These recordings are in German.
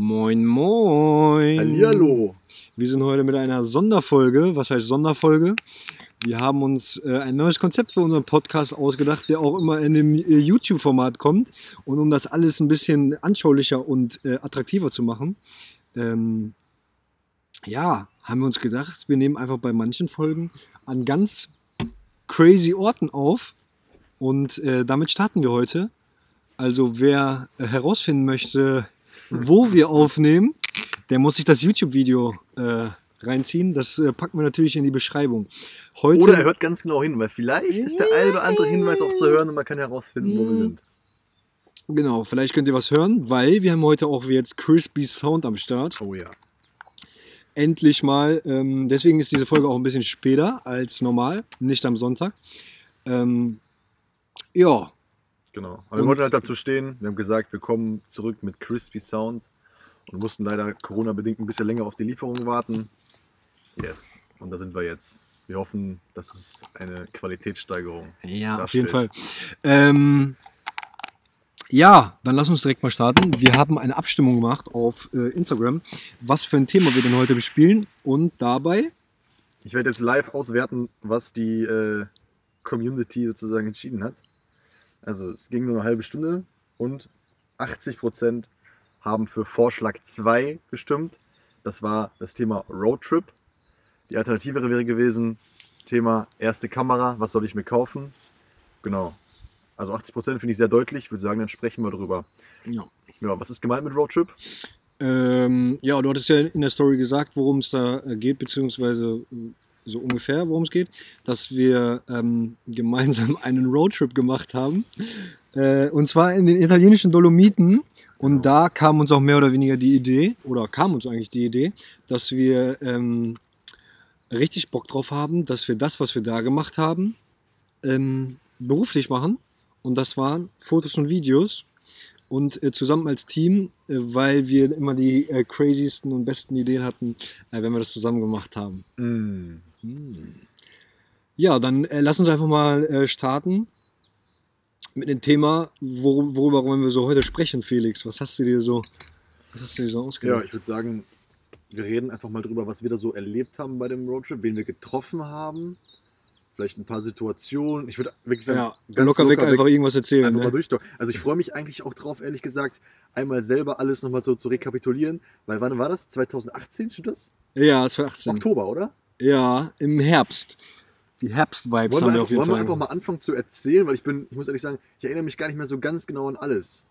Moin, moin. Hallihallo. Wir sind heute mit einer Sonderfolge. Was heißt Sonderfolge? Wir haben uns äh, ein neues Konzept für unseren Podcast ausgedacht, der auch immer in dem äh, YouTube-Format kommt. Und um das alles ein bisschen anschaulicher und äh, attraktiver zu machen, ähm, ja, haben wir uns gedacht, wir nehmen einfach bei manchen Folgen an ganz crazy Orten auf. Und äh, damit starten wir heute. Also wer äh, herausfinden möchte, wo wir aufnehmen, der muss sich das YouTube-Video äh, reinziehen. Das äh, packen wir natürlich in die Beschreibung. Heute, Oder er hört ganz genau hin, weil vielleicht ist der ein oder andere Hinweis auch zu hören und man kann herausfinden, wo wir sind. genau, vielleicht könnt ihr was hören, weil wir haben heute auch jetzt Crispy Sound am Start. Oh ja. Endlich mal. Ähm, deswegen ist diese Folge auch ein bisschen später als normal, nicht am Sonntag. Ähm, ja, Genau. Aber wir wollten halt dazu stehen. Wir haben gesagt, wir kommen zurück mit Crispy Sound und mussten leider Corona-bedingt ein bisschen länger auf die Lieferung warten. Yes. Und da sind wir jetzt. Wir hoffen, dass es eine Qualitätssteigerung Ja, auf jeden Fall. Ähm, ja, dann lass uns direkt mal starten. Wir haben eine Abstimmung gemacht auf äh, Instagram, was für ein Thema wir denn heute bespielen. Und dabei, Ich werde jetzt live auswerten, was die äh, Community sozusagen entschieden hat. Also es ging nur eine halbe Stunde und 80% haben für Vorschlag 2 gestimmt. Das war das Thema Roadtrip. Die Alternative wäre gewesen, Thema erste Kamera, was soll ich mir kaufen? Genau. Also 80% finde ich sehr deutlich. Ich würde sagen, dann sprechen wir drüber. ja. Ja, was ist gemeint mit Roadtrip? Ähm, ja, du hattest ja in der Story gesagt, worum es da äh, geht, beziehungsweise äh, so ungefähr, worum es geht, dass wir ähm, gemeinsam einen Roadtrip gemacht haben. Äh, und zwar in den italienischen Dolomiten. Und da kam uns auch mehr oder weniger die Idee, oder kam uns eigentlich die Idee, dass wir ähm, richtig Bock drauf haben, dass wir das, was wir da gemacht haben, ähm, beruflich machen. Und das waren Fotos und Videos. Und äh, zusammen als Team, äh, weil wir immer die äh, craziesten und besten Ideen hatten, äh, wenn wir das zusammen gemacht haben. Mm. Ja, dann äh, lass uns einfach mal äh, starten mit dem Thema, wor worüber wollen wir so heute sprechen, Felix. Was hast du dir so, was hast du dir so Ja, ausgedacht? ich würde sagen, wir reden einfach mal drüber, was wir da so erlebt haben bei dem Roadtrip, wen wir getroffen haben. Vielleicht ein paar Situationen. Ich würde wirklich sagen, Ja, ganz locker, weg einfach irgendwas erzählen. einfach mal Ne? durch. Also ich freue mich eigentlich auch drauf, ehrlich gesagt, einmal selber alles nochmal so zu rekapitulieren. Weil wann war das? 2018, stimmt das? Ja, 2018. Oktober, oder? Ja, im Herbst. Die Herbst-Vibes haben wir, einfach, auf jeden wollen wir Fall. einfach mal anfangen zu erzählen, weil ich bin, ich muss ehrlich sagen, ich erinnere mich gar nicht mehr so ganz genau an alles.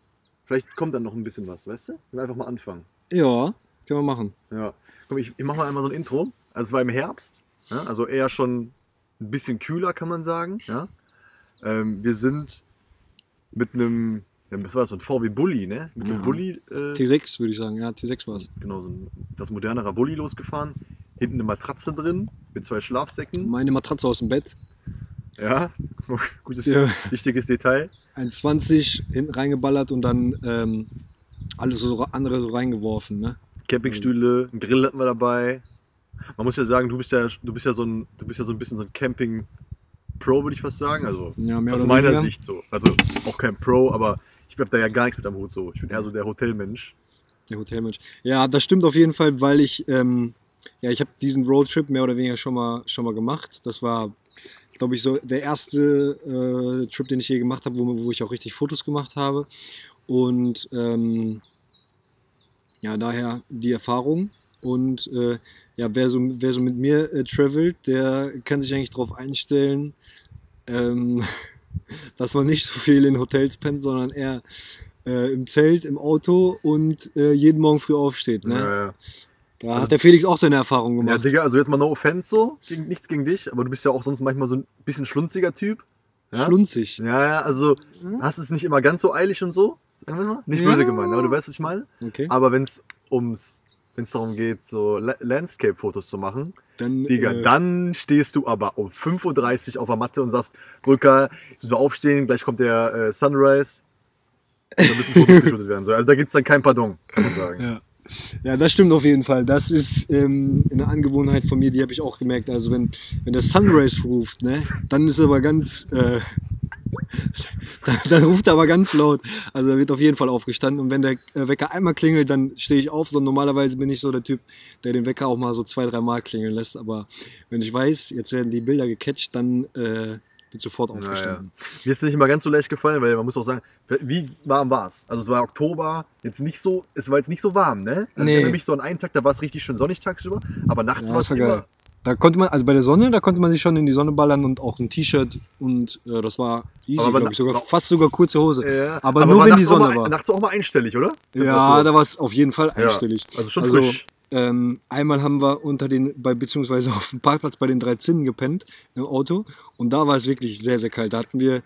Vielleicht kommt dann noch ein bisschen was, weißt du? Wir einfach mal anfangen. ja, können wir machen. Ja, komm, ich, ich mache mal einmal so ein Intro. Also es war im Herbst, ja? also eher schon ein bisschen kühler, kann man sagen. Ja? Ähm, wir sind mit einem, ja, was war das, so ein VW Bulli, ne? Mit Ja. einem Bulli, äh, T6 würde ich sagen. Ja, T6 war es. genau, so ein, das modernere Bulli losgefahren. Hinten eine Matratze drin mit zwei Schlafsäcken. Meine Matratze aus dem Bett. Ja, gutes, Ja. wichtiges Detail. 1,20 hinten reingeballert und dann ähm, alles so andere so reingeworfen. Ne? Campingstühle, ein Grill hatten wir dabei. Man muss ja sagen, du bist ja, du bist ja so ein, du bist ja so ein bisschen so ein Camping-Pro, würde ich fast sagen. Also Ja, mehr aus meiner weniger. Sicht so. Also auch kein Pro, aber ich habe da ja gar nichts mit am Hut so. Ich bin eher so der Hotelmensch. Der Hotelmensch. Ja, das stimmt auf jeden Fall, weil ich, ähm, ja, ich habe diesen Roadtrip mehr oder weniger schon mal, schon mal gemacht. Das war, glaube ich, so der erste äh, Trip, den ich je gemacht habe, wo, wo ich auch richtig Fotos gemacht habe. Und ähm, ja, daher die Erfahrung. Und äh, ja, wer so, wer so mit mir äh, travelt, der kann sich eigentlich darauf einstellen, ähm, dass man nicht so viel in Hotels pennt, sondern eher äh, im Zelt, im Auto und äh, jeden Morgen früh aufsteht. Ne? Ja, ja. Da hat der Felix auch seine Erfahrung ja, gemacht. Digga, also jetzt mal no offense so, gegen, nichts gegen dich, aber du bist ja auch sonst manchmal so ein bisschen schlunziger Typ. Ja? Schlunzig. Ja, ja, also hast es nicht immer ganz so eilig und so. Sagen wir mal. Nicht Ja. böse gemeint, aber du weißt, was ich meine. Okay. Aber wenn es ums, wenn es darum geht, so La Landscape-Fotos zu machen, Dann, Digga, äh, dann stehst du aber um 5.30 Uhr auf der Matte und sagst, Brücker, jetzt müssen wir aufstehen, gleich kommt der äh, Sunrise. Da müssen Fotos geshootet werden. So, Also da gibt's dann kein Pardon, kann man sagen. Ja. Ja, das stimmt auf jeden Fall. Das ist ähm, eine Angewohnheit von mir, die habe ich auch gemerkt. Also wenn, wenn der Sunrise ruft, ne, dann ist aber ganz, äh, dann, dann ruft er aber ganz laut. Also er wird auf jeden Fall aufgestanden. Und wenn der äh, Wecker einmal klingelt, dann stehe ich auf. So normalerweise bin ich so der Typ, der den Wecker auch mal so zwei, drei Mal klingeln lässt. Aber wenn ich weiß, jetzt werden die Bilder gecatcht, dann äh, wird sofort Naja. aufgestanden. Mir ist es nicht immer ganz so leicht gefallen, weil man muss auch sagen, wie warm war es? Also es war Oktober, jetzt nicht so, es war jetzt nicht so warm, ne? Also Nee. Ich erinnere so an einen Tag, da war es richtig schön sonnig tagsüber, aber nachts Ja, war es das war geil. immer. Da konnte man, also bei der Sonne, da konnte man sich schon in die Sonne ballern und auch ein T-Shirt und äh, das war easy, Aber glaube ich, sogar, na- fast sogar kurze Hose. Ja, aber, nur war wenn die Sonne mal, war. Nachts auch mal einstellig, oder? Ja, Temperatur. da war es auf jeden Fall Ja, einstellig. Also schon Also, frisch. Ähm, einmal haben wir unter den, bei, beziehungsweise auf dem Parkplatz bei den drei Zinnen gepennt im Auto und da war es wirklich sehr, sehr kalt. Da hatten wir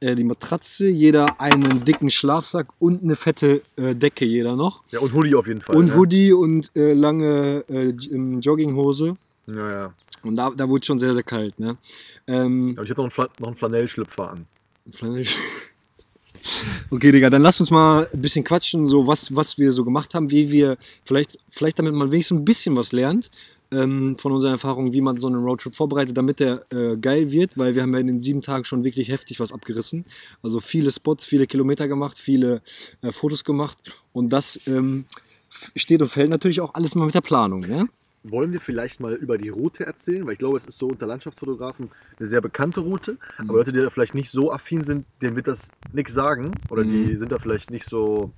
äh, die Matratze, jeder einen dicken Schlafsack und eine fette äh, Decke, jeder noch. Ja, und Hoodie auf jeden Fall. und ne? Hoodie und äh, lange äh, ähm, Jogginghose. Ja, ja. Und da, da wurde es schon sehr, sehr kalt. Ne? Ähm, Aber ich hatte noch einen, Fla noch einen Flanellschlüpfer an. Flanell- Okay, Digga, dann lass uns mal ein bisschen quatschen, so was, was wir so gemacht haben, wie wir, vielleicht, vielleicht damit man wenigstens ein bisschen was lernt ähm, von unseren Erfahrungen, wie man so einen Roadtrip vorbereitet, damit der äh, geil wird, weil wir haben ja in den sieben Tagen schon wirklich heftig was abgerissen. Also viele Spots, viele Kilometer gemacht, viele äh, Fotos gemacht und das ähm, steht und fällt natürlich auch alles mal mit der Planung, ne? Wollen wir vielleicht mal über die Route erzählen? Weil ich glaube, es ist so unter Landschaftsfotografen eine sehr bekannte Route. Mhm. Aber Leute, die da vielleicht nicht so affin sind, denen wird das nichts sagen. Oder die Mhm. sind da vielleicht nicht so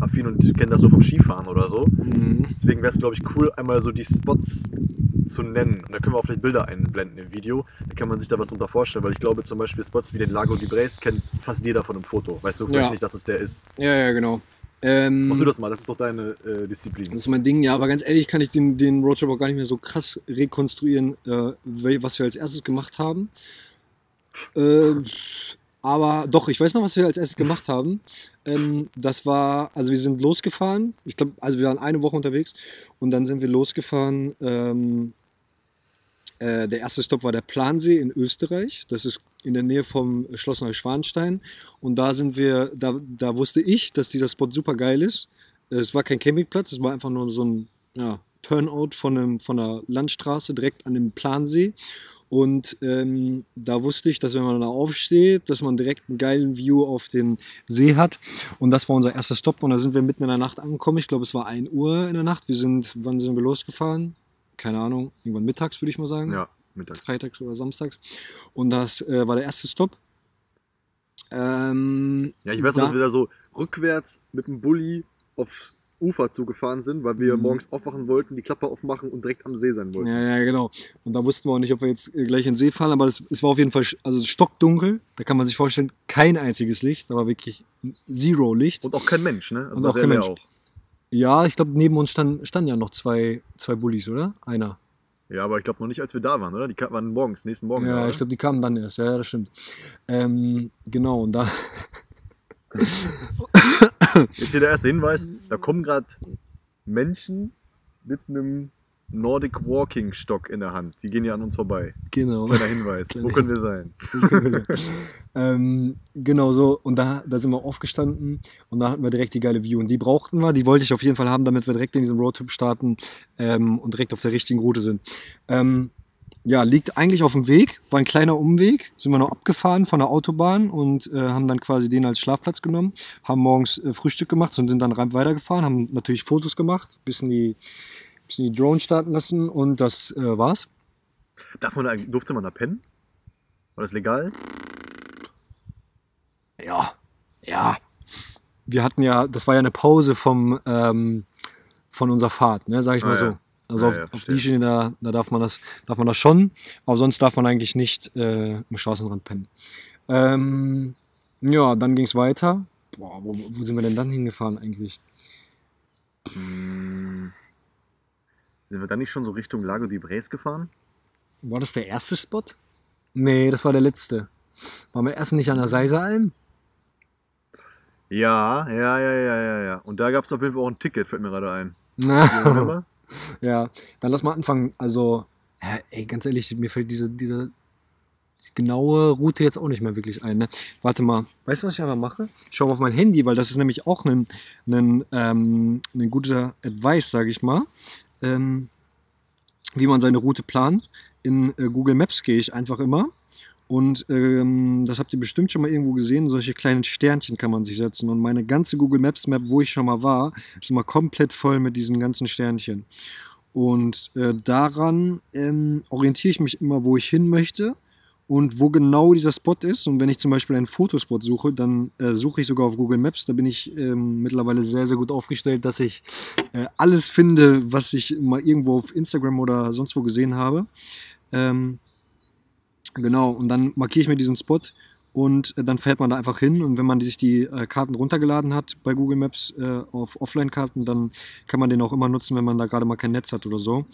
affin und kennen das so vom Skifahren oder so. Mhm. Deswegen wäre es, glaube ich, cool, einmal so die Spots zu nennen. Und da können wir auch vielleicht Bilder einblenden im Video. Da kann man sich da was drunter vorstellen, weil ich glaube zum Beispiel Spots wie den Lago di Bres kennt fast jeder von einem Foto. Weißt du vielleicht Ja. nicht, dass es der ist. Ja, ja, genau. Ähm, Mach du das mal, das ist doch deine äh, Disziplin. Das ist mein Ding, ja, aber ganz ehrlich kann ich den, den Roadtrip auch gar nicht mehr so krass rekonstruieren, äh, was wir als erstes gemacht haben. Äh, aber doch, ich weiß noch, was wir als erstes gemacht haben. Ähm, das war, also wir sind losgefahren. Ich glaube, also wir waren eine Woche unterwegs und dann sind wir losgefahren. Ähm, äh, der erste Stopp war der Plansee in Österreich. Das ist in der Nähe vom Schloss Neuschwanstein. Und da sind wir, da, da wusste ich, dass dieser Spot super geil ist. Es war kein Campingplatz, es war einfach nur so ein ja, Turnout von, einem, von einer Landstraße direkt an dem Plansee. Und ähm, da wusste ich, dass wenn man da aufsteht, dass man direkt einen geilen View auf den See hat. Und das war unser erster Stopp. Und da sind wir mitten in der Nacht angekommen. Ich glaube, es war 1 Uhr in der Nacht. Wir sind, wann sind wir losgefahren? Keine Ahnung, irgendwann mittags würde ich mal sagen. Ja, mittags. Freitags oder samstags. Und das äh, war der erste Stopp. Ähm, Ja, ich weiß noch, da- dass wir da so rückwärts mit dem Bulli aufs Ufer zugefahren sind, weil wir Mhm. morgens aufwachen wollten, die Klappe aufmachen und direkt am See sein wollten. Ja, ja, genau. Und da wussten wir auch nicht, ob wir jetzt äh, gleich in den See fallen, aber es, es war auf jeden Fall also stockdunkel. Da kann man sich vorstellen, kein einziges Licht, da war wirklich Zero Licht. Und auch kein Mensch, ne? Also Und auch kein Mensch. Ja, ich glaube, neben uns stand, standen ja noch zwei, zwei Bullis, oder? Einer. Ja, aber ich glaube noch nicht, als wir da waren, oder? Die waren morgens, nächsten Morgen. da, Ja, oder? ich glaube, die kamen dann erst. Ja, ja, das stimmt. Ähm, genau, und da. Jetzt hier der erste Hinweis: Da kommen gerade Menschen mit einem Nordic Walking Stock in der Hand. Die gehen ja an uns vorbei. Genau. Kleiner Hinweis. Wo können wir sein? ähm, genau so. Und da, da sind wir aufgestanden und da hatten wir direkt die geile View. Und die brauchten wir, die wollte ich auf jeden Fall haben, damit wir direkt in diesem Roadtrip starten ähm, und direkt auf der richtigen Route sind. Ähm, ja, liegt eigentlich auf dem Weg, war ein kleiner Umweg, sind wir noch abgefahren von der Autobahn und äh, haben dann quasi den als Schlafplatz genommen, haben morgens äh, Frühstück gemacht und sind dann weitergefahren, haben natürlich Fotos gemacht, bisschen die, bisschen die Drone starten lassen und das äh, war's. Darf man da, durfte man da pennen? War das legal? Ja, ja. Wir hatten ja, das war ja eine Pause vom, ähm, von unserer Fahrt, ne, sag ich mal Ah, so. ja. Also Ja, auf, ja, auf Schiene, da, da darf man das, darf man das schon, aber sonst darf man eigentlich nicht äh, am Straßenrand pennen. Ähm, ja, dann ging es weiter. Boah, wo, wo sind wir denn dann hingefahren eigentlich? Hm. Sind wir dann nicht schon so Richtung Lago di Bres gefahren? War das der erste Spot? Nee, das war der letzte. Waren wir erst nicht an der Seisealm? Ja, ja, ja, ja, ja, ja. Und da gab es auf jeden Fall auch ein Ticket, fällt mir gerade ein. Na? Ja, dann lass mal anfangen. Also, ey, ganz ehrlich, mir fällt diese, diese die genaue Route jetzt auch nicht mehr wirklich ein. Ne? Warte mal, weißt du, was ich einfach mache? Ich schaue auf mein Handy, weil das ist nämlich auch ein, ein, ähm, ein guter Advice, sage ich mal, ähm, wie man seine Route plant. In äh, Google Maps gehe ich einfach immer Und ähm, das habt ihr bestimmt schon mal irgendwo gesehen. Solche kleinen Sternchen kann man sich setzen. Und meine ganze Google Maps Map, wo ich schon mal war, ist immer komplett voll mit diesen ganzen Sternchen. Und äh, daran ähm, orientiere ich mich immer, wo ich hin möchte und wo genau dieser Spot ist. Und wenn ich zum Beispiel einen Fotospot suche, dann äh, suche ich sogar auf Google Maps. Da bin ich ähm, mittlerweile sehr, sehr gut aufgestellt, dass ich äh, alles finde, was ich mal irgendwo auf Instagram oder sonst wo gesehen habe. Ähm, genau, und dann markiere ich mir diesen Spot und äh, dann fährt man da einfach hin. Und wenn man sich die äh, Karten runtergeladen hat bei Google Maps äh, auf Offline-Karten, dann kann man den auch immer nutzen, wenn man da gerade mal kein Netz hat oder so.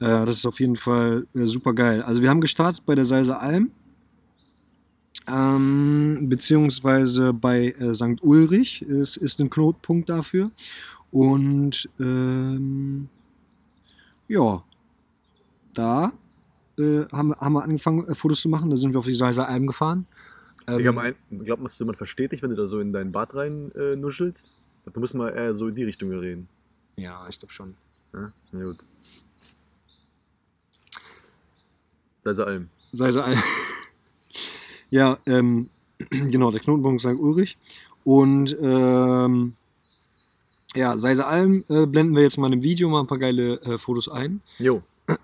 Äh, das ist auf jeden Fall äh, super geil. Also wir haben gestartet bei der Salze Alm, ähm, beziehungsweise bei äh, St. Ulrich ist, ist ein Knotenpunkt dafür. Und ähm, ja, da äh, haben, haben wir angefangen, äh, Fotos zu machen. Da sind wir auf die Salzer Alm gefahren. Ähm, Digga, mein, glaubst du, man versteht dich, wenn du da so in dein Bad rein äh, nuschelst? Du musst mal eher so in die Richtung reden. ja, ich glaube schon. Ja, na gut. Salzer Alm. Salzer Alm. ja, ähm, genau, der Knotenpunkt St. Ulrich. Und ähm, ja, Salzer Alm äh, blenden wir jetzt mal im Video mal ein paar geile äh, Fotos ein. Jo.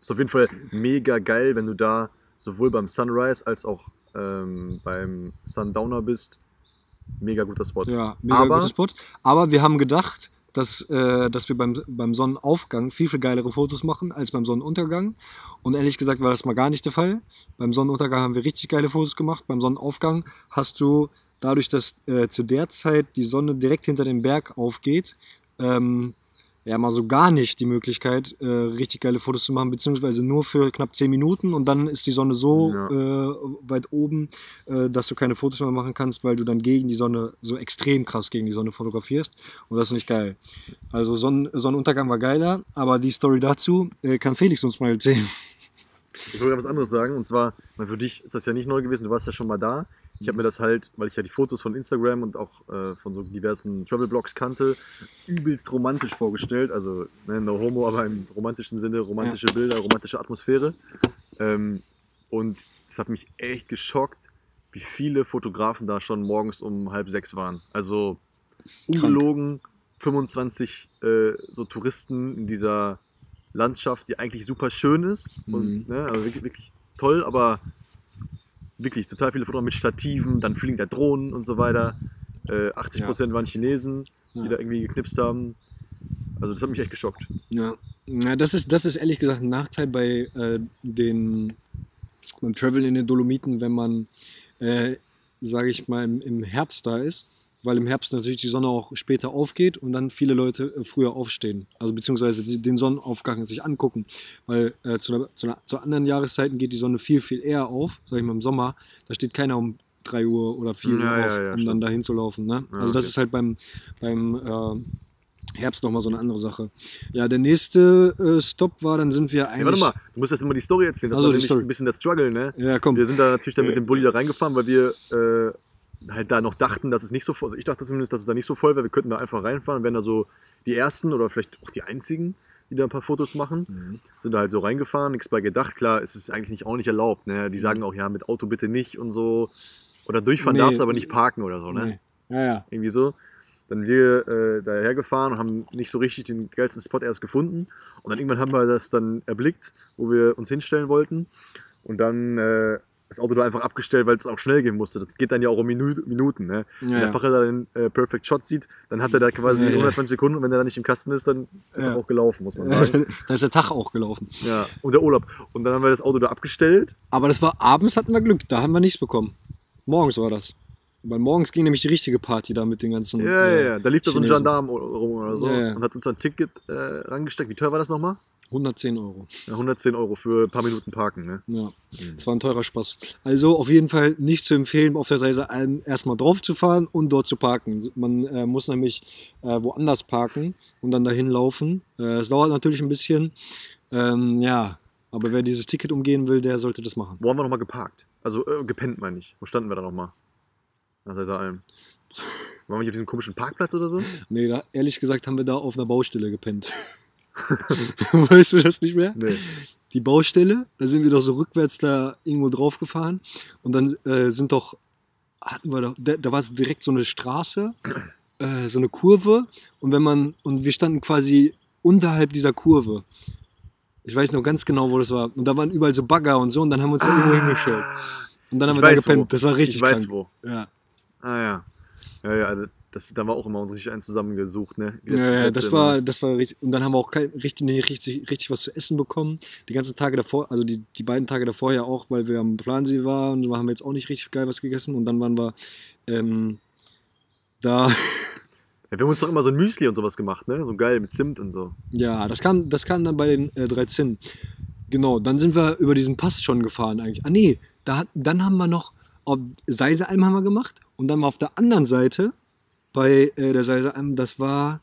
Ist auf jeden Fall mega geil, wenn du da sowohl beim Sunrise als auch ähm, beim Sundowner bist. Mega guter Spot. Ja, mega Aber- guter Spot. Aber wir haben gedacht, dass, äh, dass wir beim, beim Sonnenaufgang viel, viel geilere Fotos machen als beim Sonnenuntergang. Und ehrlich gesagt war das mal gar nicht der Fall. Beim Sonnenuntergang haben wir richtig geile Fotos gemacht. Beim Sonnenaufgang hast du dadurch, dass äh, zu der Zeit die Sonne direkt hinter dem Berg aufgeht, ähm, ja mal so gar nicht die Möglichkeit, äh, richtig geile Fotos zu machen, beziehungsweise nur für knapp 10 Minuten und dann ist die Sonne so Ja. äh, weit oben, äh, dass du keine Fotos mehr machen kannst, weil du dann gegen die Sonne, so extrem krass gegen die Sonne fotografierst und das ist nicht geil. Also Sonn Sonnenuntergang war geiler, aber die Story dazu äh, kann Felix uns mal erzählen. Ich wollte was anderes sagen, und zwar, für dich ist das ja nicht neu gewesen, du warst ja schon mal da. Ich habe mir das halt, weil ich ja die Fotos von Instagram und auch äh, von so diversen Travel-Blogs kannte, übelst romantisch vorgestellt. Also, ne, no homo, aber im romantischen Sinne, romantische Bilder, romantische Atmosphäre. Ähm, und es hat mich echt geschockt, wie viele Fotografen da schon morgens um halb sechs waren. Also, ungelogen, 25 äh, so Touristen in dieser Landschaft, die eigentlich super schön ist. Und, Mhm. ne, also wirklich, wirklich toll, aber wirklich total viele Fotos mit Stativen, dann fliegen da Drohnen und so weiter. Äh, 80% waren Chinesen, die Ja. da irgendwie geknipst haben. Also das hat mich echt geschockt. Ja, ja das, ist, das ist ehrlich gesagt ein Nachteil bei äh, den, beim Travel in den Dolomiten, wenn man, äh, sage ich mal, im, im Herbst da ist, weil im Herbst natürlich die Sonne auch später aufgeht und dann viele Leute äh, früher aufstehen, also beziehungsweise die- den Sonnenaufgang sich angucken, weil äh, zu, einer, zu, einer, zu anderen Jahreszeiten geht die Sonne viel, viel eher auf, sage ich mal im Sommer, da steht keiner um 3 Uhr oder 4 Uhr Ja, ja, auf, ja, um dann dahin zu laufen. Ne? Ja, Also das okay. ist halt beim, beim äh, Herbst nochmal so eine andere Sache. Ja, der nächste äh, Stop war, dann sind wir eigentlich. Warte mal, du musst jetzt immer die Story erzählen. Das Also war nämlich Story. ein bisschen der Struggle, ne? Ja, komm. Wir sind da natürlich dann mit dem Bulli da reingefahren, weil wir äh, halt da noch dachten, dass es nicht so voll Also ich dachte zumindest, dass es da nicht so voll wäre. Wir könnten da einfach reinfahren wären da so die ersten oder vielleicht auch die einzigen, die da ein paar Fotos machen. Mhm. Sind da halt so reingefahren, nichts bei gedacht. Klar, es ist eigentlich nicht, auch nicht erlaubt. Ne? Die sagen auch, ja, mit Auto bitte nicht und so. Oder durchfahren Nee. darfst, aber nicht parken oder so, ne? Nee. Ja, ja. Irgendwie so. Dann wir äh, daher gefahren und haben nicht so richtig den geilsten Spot erst gefunden. Und dann irgendwann haben wir das dann erblickt, wo wir uns hinstellen wollten. Und dann äh, das Auto da einfach abgestellt, weil es auch schnell gehen musste. Das geht dann ja auch um Minu Minuten. Ne? Wenn Ja, der ja. Pache da den äh, Perfect Shot sieht, dann hat er da quasi Ja, ja. 120 Sekunden und wenn der da nicht im Kasten ist, dann ist er auch gelaufen, muss man sagen. da ist der Tag auch gelaufen. ja. Und der Urlaub. Und dann haben wir das Auto da abgestellt. Aber das war abends hatten wir Glück, da haben wir nichts bekommen. Morgens war das. Weil morgens ging nämlich die richtige Party da mit den ganzen. Ja, ja, ja. Da lief da so ein. Gendarm rum oder so und hat uns ein Ticket äh, rangesteckt. Wie teuer war das nochmal? 110 Euro. Ja, 110 Euro für ein paar Minuten parken. Ne? Ja, das war ein teurer Spaß. Also auf jeden Fall nicht zu empfehlen, auf der Seise Alm erstmal drauf zu fahren und dort zu parken. Man äh, muss nämlich äh, woanders parken und dann dahin laufen. Äh, Es dauert natürlich ein bisschen. Ähm, ja, aber wer dieses Ticket umgehen will, der sollte das machen. Wo haben wir nochmal geparkt? Also äh, gepennt, meine ich. Wo standen wir da nochmal? Nach dieser Alm. Waren wir nicht auf diesem komischen Parkplatz oder so? Nee, da, ehrlich gesagt haben wir da auf einer Baustelle gepennt. weißt du das nicht mehr? Nee. die Baustelle. Da sind wir doch so rückwärts da irgendwo drauf gefahren. Und dann äh, sind doch, hatten wir doch, da, da war es direkt so eine Straße, äh, so eine Kurve. Und wenn man, und wir standen quasi unterhalb dieser Kurve. Ich weiß noch ganz genau, wo das war. Und da waren überall so Bagger und so. Und dann haben wir uns da irgendwo hingestellt. Und dann haben Ich wir da weiß, gepennt. wo. Das war richtig ich weiß krank. wo. Ja. Ah ja. Ja, ja, also das, da war auch immer uns richtig einen zusammengesucht, ne? Ja, letzte- ja, letzte das war, das war richtig. Und dann haben wir auch kein, richtig, richtig, richtig was zu essen bekommen. Die ganzen Tage davor, also die, die beiden Tage davor ja auch, weil wir am Plansee waren, da haben wir jetzt auch nicht richtig geil was gegessen. Und dann waren wir ähm, da. Ja, wir haben uns doch immer so ein Müsli und sowas gemacht, ne? So geil mit Zimt und so. Ja, das kam, das kam dann bei den äh, 13. Genau, dann sind wir über diesen Pass schon gefahren eigentlich. Ah nee, da, dann haben wir noch Seisealm haben wir gemacht und dann war auf der anderen Seite bei äh, der Seisealm, das war,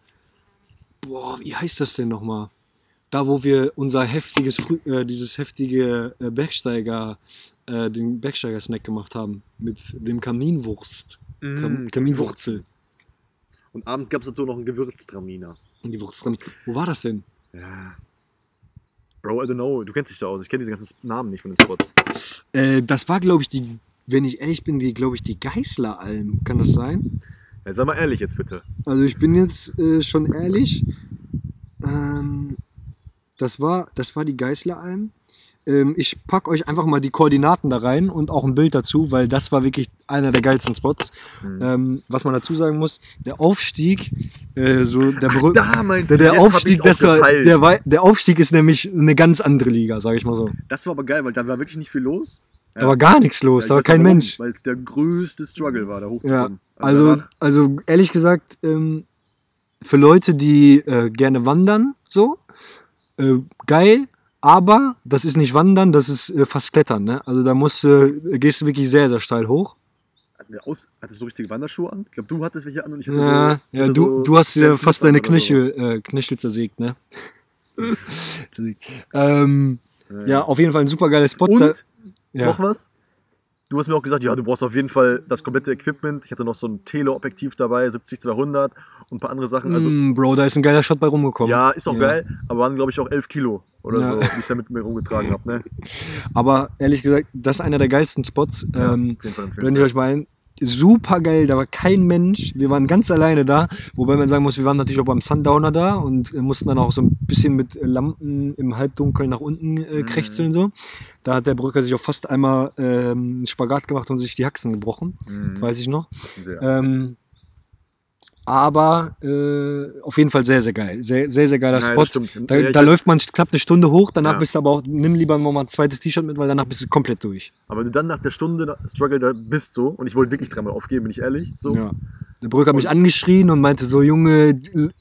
boah, wie heißt das denn nochmal? Da, wo wir unser heftiges, äh, dieses heftige äh, Bergsteiger, äh, den Bergsteiger-Snack gemacht haben mit dem Kaminwurst, Kam, Mm, Kaminwurzel. Und abends gab es dazu noch einen Gewürztraminer. Und die Wurst dran. Wo war das denn? Ja. Bro, I don't know. Du kennst dich da aus. Ich kenne diese ganzen Namen nicht von den Spots. Äh, das war, glaube ich, die, wenn ich ehrlich bin, die, glaube ich, die Geißleralm. Kann das sein? Ja, sag mal ehrlich jetzt bitte. Also ich bin jetzt äh, schon ehrlich. Ähm, das, war, das war die Geißleralm. Ähm, ich packe euch einfach mal die Koordinaten da rein und auch ein Bild dazu, weil das war wirklich einer der geilsten Spots. Mhm. Ähm, was man dazu sagen muss, der Aufstieg, äh, so der berühmte. Da meinst Der, der Aufstieg, das war, der, der Aufstieg ist nämlich eine ganz andere Liga, sage ich mal so. Das war aber geil, weil da war wirklich nicht viel los. Da war gar nichts los, da war kein Mensch. Weil es der größte Struggle war, da Ja, hochzukommen. also, danach- also ehrlich gesagt, ähm, für Leute, die äh, gerne wandern, so, äh, geil, aber das ist nicht wandern, das ist äh, fast klettern, ne? Also da musst du, äh, gehst du wirklich sehr, sehr steil hoch. aus, hattest du richtige Wanderschuhe an? Ich glaube, du hattest welche an und ich hatte Ja, so. ja hatte du, so du hast dir Stan fast deine. Knöchel, äh, Knöchel zersägt, ne? zersägt. Ähm, ja, auf jeden Fall ein super geiler Spot. Und ja. noch was? Du hast mir auch gesagt, ja, du brauchst auf jeden Fall das komplette Equipment. Ich hatte noch so ein Teleobjektiv dabei, 70-200 und ein paar andere Sachen. Also, Mm, Bro, da ist ein geiler Shot bei rumgekommen. ja, ist auch Ja. geil, aber waren, glaube ich, auch 11 Kilo oder Ja. so, die ich da mit mir rumgetragen habe. Ne? Aber ehrlich gesagt, das ist einer der geilsten Spots. ähm, Auf jeden Fall Blende ich euch mal ein. Super geil, da war kein Mensch. Wir waren ganz alleine da. Wobei man sagen muss, wir waren natürlich auch beim Sundowner da und äh, mussten dann auch so ein bisschen mit Lampen im Halbdunkeln nach unten äh, Mhm. krächzeln. So. Da hat der Brücker sich auch fast einmal ähm, Spagat gemacht und sich die Haxen gebrochen. Mhm. Weiß ich noch. Ähm, aber äh, auf jeden Fall sehr, sehr geil. Sehr, sehr, sehr geiler Ja, Spot. Da, Ja, da läuft man knapp eine Stunde hoch, danach Ja. bist du aber auch, nimm lieber mal ein zweites T-Shirt mit, weil danach bist du komplett durch. Aber wenn du dann nach der Stunde Struggle da bist so, und ich wollte wirklich dreimal aufgeben, bin ich ehrlich, so. Ja. Der Brück hat mich angeschrien und meinte so, Junge,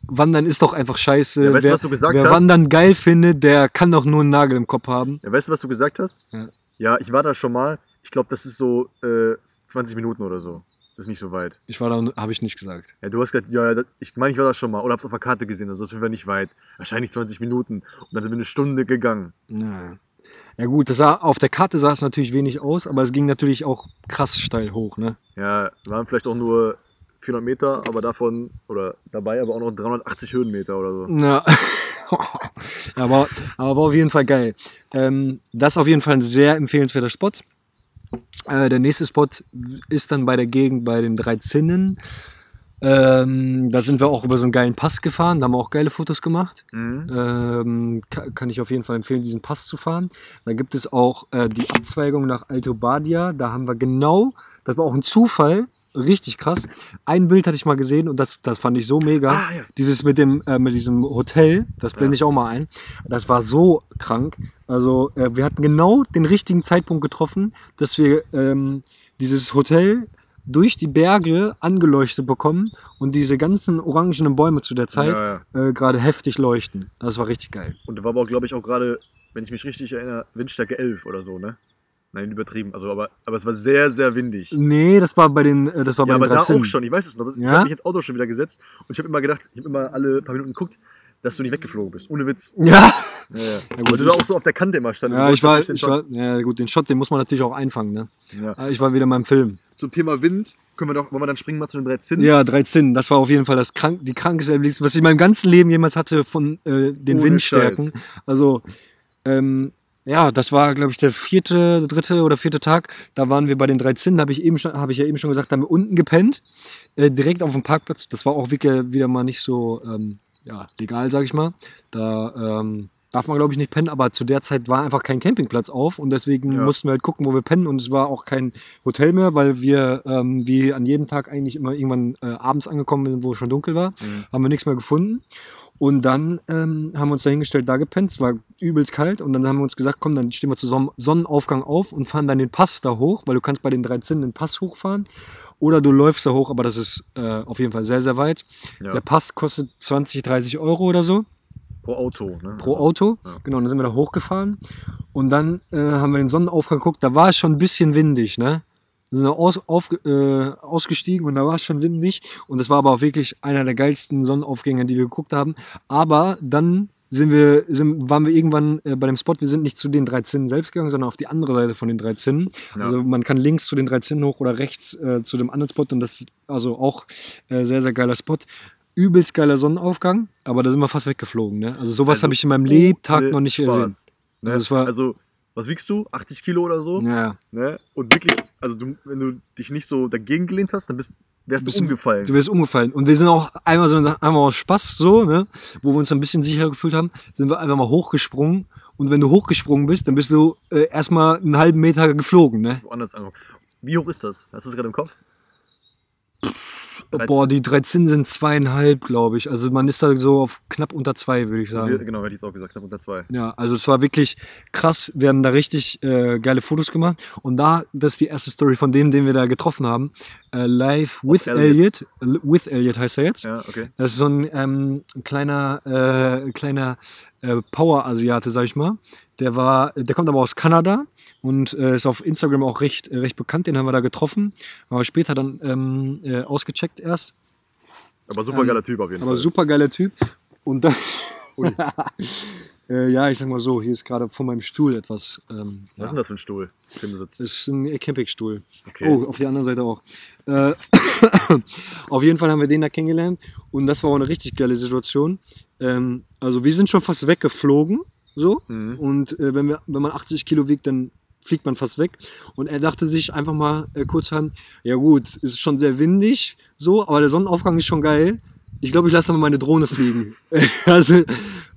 Wandern ist doch einfach scheiße. Ja, weißt du, wer was du gesagt wer hast? Wandern geil findet, der kann doch nur einen Nagel im Kopf haben. Ja, weißt du, was du gesagt hast? Ja. Ja, ich war da schon mal. Ich glaube, das ist so äh, 20 Minuten oder so. Das ist nicht so weit. Ich war da, habe ich nicht gesagt. Ja, du hast gesagt, ja, ich meine, ich war da schon mal oder hab's auf der Karte gesehen, also das ist nicht weit. Wahrscheinlich 20 Minuten. Und dann sind wir eine Stunde gegangen. Ja. ja gut, das sah, auf der Karte sah es natürlich wenig aus, aber es ging natürlich auch krass steil hoch, ne? Ja, waren vielleicht auch nur 400 Meter, aber davon, oder dabei aber auch noch 380 Höhenmeter oder so. Ja. aber, aber war auf jeden Fall geil. Ähm, das ist auf jeden Fall ein sehr empfehlenswerter Spot. Äh, der nächste Spot ist dann bei der Gegend bei den drei Zinnen. Ähm, da sind wir auch über so einen geilen Pass gefahren, da haben wir auch geile Fotos gemacht. Mhm. Ähm, ka- kann ich auf jeden Fall empfehlen, diesen Pass zu fahren. Da gibt es auch äh, die Abzweigung nach Alto Badia. Da haben wir genau, das war auch ein Zufall, richtig krass. Ein Bild hatte ich mal gesehen und das, das fand ich so mega. Ah, ja. Dieses mit dem äh, mit diesem Hotel, das blende ich auch mal ein. Das war so krank. Also äh, wir hatten genau den richtigen Zeitpunkt getroffen, dass wir ähm, dieses Hotel durch die Berge angeleuchtet bekommen und diese ganzen orangenen Bäume zu der Zeit Ja, äh, gerade heftig leuchten. Das war richtig geil. Und da war aber auch, glaube ich, auch gerade, wenn ich mich richtig erinnere, Windstärke 11 oder so, ne? Nein, übertrieben. Also, aber, aber es war sehr, sehr windig. Nee, das war bei den, äh, das war Ja, bei aber den da 13. auch schon, ich weiß es noch. Das, Ich Ja? habe mich ins Auto schon wieder gesetzt und ich habe immer gedacht, ich habe immer alle paar Minuten geguckt, dass du nicht weggeflogen bist. Ohne Witz. Ja, Ja, ja. gut, Weil du da auch so auf der Kante immer standest. ja ich war, ich war, ja gut, den Shot, den muss man natürlich auch einfangen, ne? ja. Ich war wieder in meinem Film. Zum Thema Wind können wir doch, wollen wir dann springen mal zu den drei Zinnen? Ja, 13, das war auf jeden Fall das krank, die krankeste Erlebnis, was ich in meinem ganzen Leben jemals hatte von äh, den Ohne Windstärken. Scheiß. Also, ähm, ja, das war, glaube ich, der vierte, dritte oder vierte Tag. Da waren wir bei den drei Zinnen, habe ich, eben schon- hab ich ja eben schon gesagt, da haben wir unten gepennt, äh, direkt auf dem Parkplatz. Das war auch wirklich wieder mal nicht so ähm, ja, legal, sage ich mal. Da ähm, darf man, glaube ich, nicht pennen, aber zu der Zeit war einfach kein Campingplatz auf und deswegen Ja. mussten wir halt gucken, wo wir pennen und es war auch kein Hotel mehr, weil wir ähm, wie an jedem Tag eigentlich immer irgendwann äh, abends angekommen sind, wo es schon dunkel war, Mhm. haben wir nichts mehr gefunden. Und dann ähm, haben wir uns dahingestellt, da gepennt. Es war übelst kalt. Und dann haben wir uns gesagt, komm, dann stehen wir zu Son- Sonnenaufgang auf und fahren dann den Pass da hoch, weil du kannst bei den drei Zinnen den Pass hochfahren. Oder du läufst da hoch, aber das ist äh, auf jeden Fall sehr, sehr weit. Ja. Der Pass kostet 20, 30 Euro oder so Pro Auto, ne? pro Auto. Ja. Genau, dann sind wir da hochgefahren. Und dann äh, haben wir den Sonnenaufgang geguckt. Da war es schon ein bisschen windig, ne? Wir sind aus, auf, äh, ausgestiegen und da war es schon windig. Und das war aber auch wirklich einer der geilsten Sonnenaufgänge, die wir geguckt haben. Aber dann sind wir, sind, waren wir irgendwann äh, bei dem Spot. Wir sind nicht zu den drei Zinnen selbst gegangen, sondern auf die andere Seite von den drei Zinnen. Ja. Also man kann links zu den drei Zinnen hoch oder rechts äh, zu dem anderen Spot. Und das ist also auch äh, sehr, sehr geiler Spot. Übelst geiler Sonnenaufgang, aber da sind wir fast weggeflogen. Ne? Also sowas Also, habe ich in meinem Lebtag noch nicht gesehen. Spaß, Ne? Also also, was wiegst du? 80 Kilo oder so? Ja, Ne? Und wirklich, also du, wenn du dich nicht so dagegen gelehnt hast, dann bist, wärst du umgefallen. du wirst umgefallen. Und wir sind auch einmal so einmal aus Spaß so, ne, wo wir uns ein bisschen sicherer gefühlt haben, sind wir einfach mal hochgesprungen. Und wenn du hochgesprungen bist, dann bist du äh, erstmal einen halben Meter geflogen, ne? Woanders angekommen. Wie hoch ist das? Hast du es gerade im Kopf? 13. Boah, die drei Zinnen sind zweieinhalb, glaube ich. Also man ist da so auf knapp unter zwei, würde ich sagen. genau, hätte ich es auch gesagt, knapp unter zwei. Ja, also es war wirklich krass. Wir haben da richtig äh, geile Fotos gemacht. Und da, das ist die erste Story von dem, den wir da getroffen haben. Äh, live with Elliot. Elliot. With Elliot heißt er jetzt. Ja, okay. Das ist so ein ähm, kleiner, äh, kleiner äh, Power-Asiate, sag ich mal. Der war, der kommt aber aus Kanada und äh, ist auf Instagram auch recht, recht bekannt. Den haben wir da getroffen, aber später dann ähm, äh, ausgecheckt erst. Aber super geiler Typ auf jeden Aber Fall. super geiler Typ. Und dann, äh, ja, ich sag mal so, hier ist gerade vor meinem Stuhl etwas. Ähm, Was ist ja. denn das für ein Stuhl, auf dem du sitzt? Das ist ein Campingstuhl. Okay. Oh, auf der anderen Seite auch. Äh, auf jeden Fall haben wir den da kennengelernt und das war auch eine richtig geile Situation. Ähm, also wir sind schon fast weggeflogen, so. Mhm. Und äh, wenn, wir, wenn man 80 Kilo wiegt, dann fliegt man fast weg. Und er dachte sich einfach mal äh, kurzhand, ja gut, es ist schon sehr windig, so, aber der Sonnenaufgang ist schon geil. Ich glaube, ich lasse mal meine Drohne fliegen. also äh,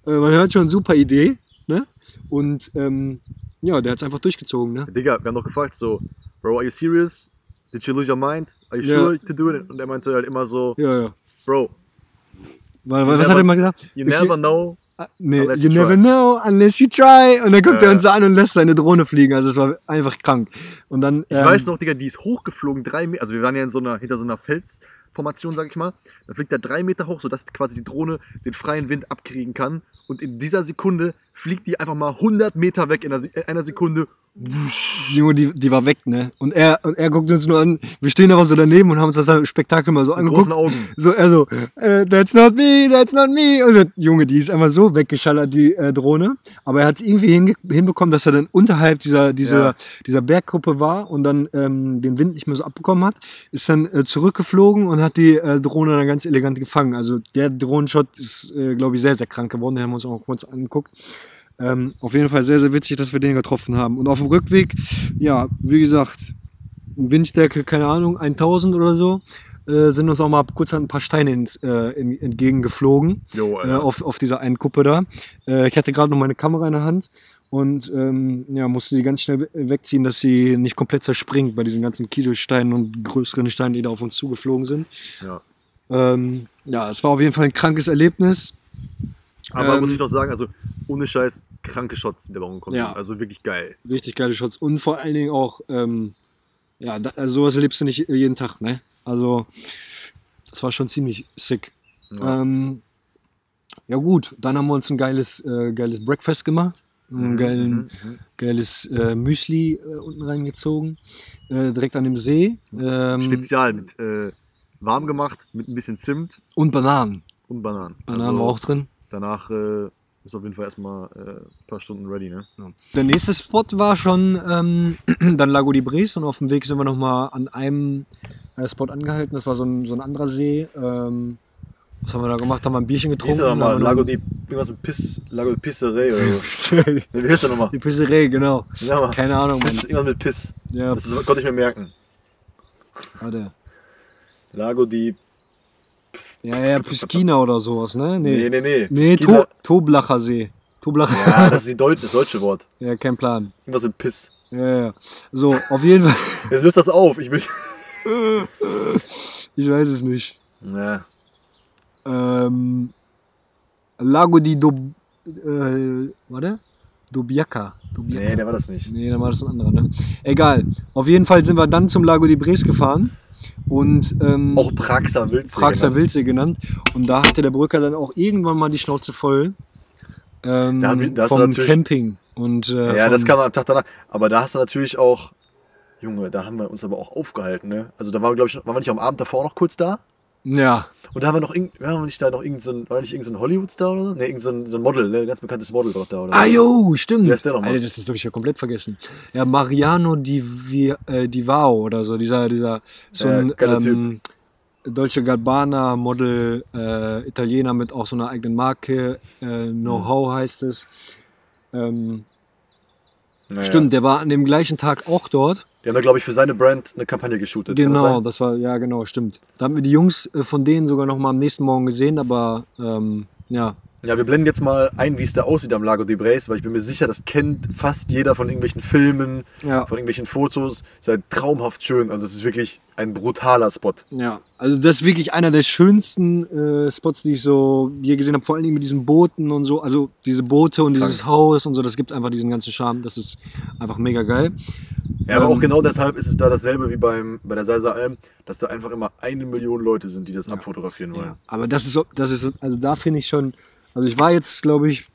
man hört schon, super Idee. Ne? Und ähm, ja, der hat es einfach durchgezogen. Ne? Digga, wir haben doch gefragt so, Bro, are you serious? Did you lose your mind? Are you sure to do it? Und er meinte halt immer so, Ja, ja. Bro, Weil, was never- hat er mal gesagt? you never know. Ah, Nee, you you never try. know unless you try. Und dann guckt Ja, er uns an und lässt seine Drohne fliegen. Also es war einfach krank. Und dann. Ich ähm, weiß noch, Digga, die ist hochgeflogen, drei Meter. Also wir waren ja in so einer, hinter so einer Felsformation, sag ich mal. Dann fliegt er drei Meter hoch, sodass quasi die Drohne den freien Wind abkriegen kann. Und in dieser Sekunde fliegt die einfach mal 100 Meter weg in in einer Sekunde. Junge, die, die war weg, ne? Und er, und er guckt uns nur an. Wir stehen aber so daneben und haben uns das Spektakel mal so Mit angeguckt. großen Augen. So, er so, äh, that's not me, that's not me. Und der Junge, die ist einfach so weggeschallert, die äh, Drohne. Aber er hat es irgendwie hinbekommen, dass er dann unterhalb dieser, dieser, Ja. dieser Berggruppe war und dann ähm, den Wind nicht mehr so abbekommen hat. Ist dann äh, zurückgeflogen und hat die äh, Drohne dann ganz elegant gefangen. Also der Drohnenshot ist, äh, glaube ich, sehr, sehr krank geworden. Den haben wir uns auch kurz angeguckt. Ähm, auf jeden Fall sehr, sehr witzig, dass wir den getroffen haben. Und auf dem Rückweg, ja, wie gesagt, Windstärke, keine Ahnung, 1000 oder so, äh, sind uns auch mal kurz ein paar Steine ins, äh, in, entgegengeflogen Jo, äh, auf, auf dieser einen Kuppe da. Äh, ich hatte gerade noch meine Kamera in der Hand und ähm, ja, musste die ganz schnell we- wegziehen, dass sie nicht komplett zerspringt bei diesen ganzen Kieselsteinen und größeren Steinen, die da auf uns zugeflogen sind. Ja. Ähm, ja, es war auf jeden Fall ein krankes Erlebnis. Aber Ähm, muss ich doch sagen, also ohne Scheiß, kranke Shots in der Woche kommen. Ja. Also wirklich geil. Richtig geile Shots und vor allen Dingen auch, ähm, ja, da, also sowas erlebst du nicht jeden Tag, ne? Also, das war schon ziemlich sick. Ja. Ähm, ja gut, dann haben wir uns ein geiles, äh, geiles Breakfast gemacht. Ein geilen, Mhm, mhm. geiles äh, Müsli äh, unten reingezogen. Äh, direkt an dem See. Ähm, Spezial mit äh, warm gemacht, mit ein bisschen Zimt und Bananen. und Bananen. Bananen Also war auch drin. Danach äh, ist auf jeden Fall erstmal äh, ein paar Stunden ready, ne? Der nächste Spot war schon ähm, dann Lago di Bres und auf dem Weg sind wir nochmal an einem äh, Spot angehalten. Das war so ein, so ein anderer See. Ähm, was haben wir da gemacht? Haben wir ein Bierchen Hieß getrunken? aber mal Lago di irgendwas mit Piss, Lago Pisserei oder so. nee, wie heißt der nochmal? Die Pisserei, genau. Ja. Keine Ahnung, Mann. Piss, irgendwas mit Piss. Ja, Das ist, konnte ich mir merken. warte. Lago di. Ja, ja, Piskina oder sowas, ne? Nee, nee, nee. Nee, Piskina- to Toblacher See. Toblacher. Ja, das ist Deut das deutsche Wort. Ja, kein Plan. Irgendwas mit Piss. Ja, ja. So, auf jeden Fall. Jetzt löst das auf. Ich will. Ich weiß es nicht. Ja. Ähm, Lago di Dob... Äh, warte? Dobiaka. Dobiaka. Nee, der war das nicht. Nee, dann war das ein anderer, ne? Egal. Auf jeden Fall sind wir dann zum Lago di Bres gefahren. Und ähm, Auch Praxer Wildsee. Praxer genannt. Wildsee genannt. Und da hatte der Brücker dann auch irgendwann mal die Schnauze voll. Ähm, Da vom Camping. Und, äh, Ja, das kam am Tag danach. Aber da hast du natürlich auch. Junge, da haben wir uns aber auch aufgehalten, ne? Also da waren wir, glaube ich, waren wir nicht am Abend davor noch kurz da? Ja, Und da haben wir noch irgend, waren wir nicht da noch irgendein, so ein- war nicht irgendein Hollywood-Star oder so? Ne, irgendein so ein, ein Model, ne? Ganz bekanntes Model war doch da, oder? Ah, jo, stimmt. Wer ist der nochmal? Alter, das, das habe ich ja komplett vergessen. Ja, Mariano Di, äh, Divao oder so, dieser, dieser, so ein geiler ähm, Dolce Gabbana Model, äh, Italiener mit auch so einer eigenen Marke, äh, Know-how heißt es. Ähm, Naja. Stimmt, der war an dem gleichen Tag auch dort. Die haben da, glaube ich, für seine Brand eine Kampagne geshootet. das Genau, sein? das war, ja genau, stimmt. Da haben wir die Jungs äh, von denen sogar noch mal am nächsten Morgen gesehen, aber ähm, ja, Ja, wir blenden jetzt mal ein, wie es da aussieht am Lago di Bres, weil ich bin mir sicher, das kennt fast jeder von irgendwelchen Filmen, Ja. von irgendwelchen Fotos. Ist halt traumhaft schön. Also, das ist wirklich ein brutaler Spot. Ja, also das ist wirklich einer der schönsten äh, Spots, die ich so je gesehen habe. Vor allen Dingen mit diesen Booten und so. Also diese Boote und dieses Haus und so, das gibt einfach diesen ganzen Charme. Das ist einfach mega geil. Ja, aber Ähm, auch genau deshalb ist es da dasselbe wie beim, bei der Salsa Alm, dass da einfach immer eine Million Leute sind, die das abfotografieren wollen. Ja, aber das ist das ist, so- also da finde ich schon, also ich war jetzt, glaube ich,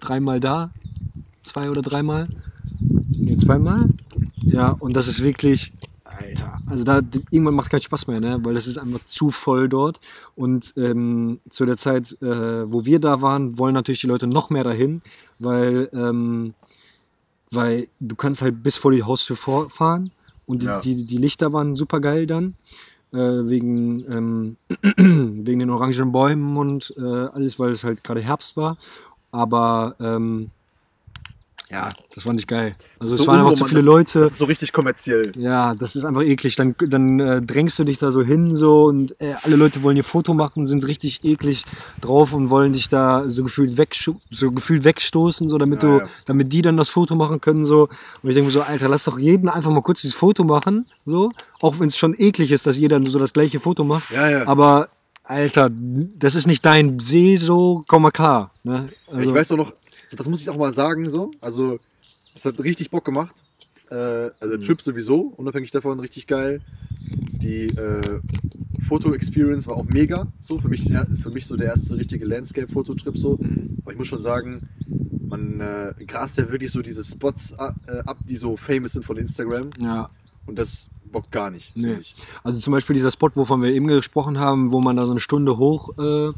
dreimal da. Zwei oder dreimal. Nee, zweimal. Ja, und das ist wirklich, Alter, also da irgendwann macht keinen Spaß mehr, ne? weil das ist einfach zu voll dort. Und ähm, zu der Zeit, äh, wo wir da waren, wollen natürlich die Leute noch mehr dahin, weil, ähm, weil du kannst halt bis vor die Haustür vorfahren und die, Ja. die, die Lichter waren super geil dann. Äh, wegen, ähm, wegen den orangenen Bäumen und äh, alles, weil es halt gerade Herbst war. Aber ähm, ja, das war nicht geil. Also So es waren einfach zu viele Leute. Das ist so richtig kommerziell. Ja, das ist einfach eklig. Dann, dann äh, drängst du dich da so hin so und äh, alle Leute wollen ihr Foto machen, sind richtig eklig drauf und wollen dich da so gefühlt, wegscho- so gefühlt wegstoßen, so damit Ja, du, ja. damit damit die dann das Foto machen können. So. Und ich denke mir so, Alter, lass doch jeden einfach mal kurz dieses Foto machen. So. Auch wenn es schon eklig ist, dass jeder so das gleiche Foto macht. Ja, ja. Aber Alter, das ist nicht dein See, so komm mal klar. Ne? Also, ich weiß doch noch, so, das muss ich auch mal sagen, so. Also, es hat richtig Bock gemacht. Äh, also, Mhm. der Trip sowieso, unabhängig davon, richtig geil. Die äh, Foto-Experience war auch mega. So, für mich, sehr- für mich so der erste richtige Landscape-Fototrip so. Aber ich muss schon sagen, man äh, grast ja wirklich so diese Spots äh, ab, die so famous sind von Instagram. ja. Und das bockt gar nicht. Nee. Also zum Beispiel dieser Spot, wovon wir eben gesprochen haben, wo man da so eine Stunde hoch äh,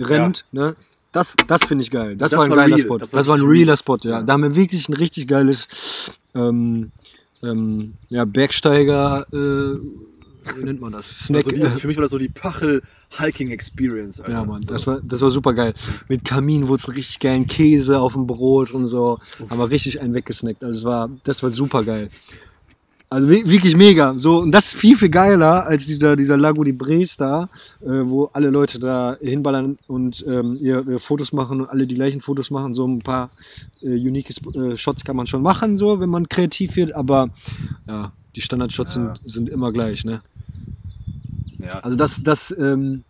rennt, ne? Das, das finde ich geil. Das, Das war ein war geiler real. Spot. Das Das war war, ein realer real. Spot, ja. Ja. Da haben wir wirklich ein richtig geiles ähm, ähm, ja, Bergsteiger, äh, wie nennt man das? Snack. Also die, für mich war das so die Pachel-Hiking-Experience. Ja, Mann, so. das war, das war super geil. Mit Kaminwurzeln, richtig geilen Käse auf dem Brot und so. Haben wir richtig einen weggesnackt. Also es war, das war super geil. Also wi- wirklich mega. So, und das ist viel, viel geiler als dieser, dieser Lago di Bres da, äh, wo alle Leute da hinballern und ähm, ihre, ihre Fotos machen und alle die gleichen Fotos machen. So ein paar äh, unique äh, Shots kann man schon machen, so, wenn man kreativ wird, aber ja, die Standardshots Ja. sind, sind immer gleich, ne? Ja. Also das, das, ähm,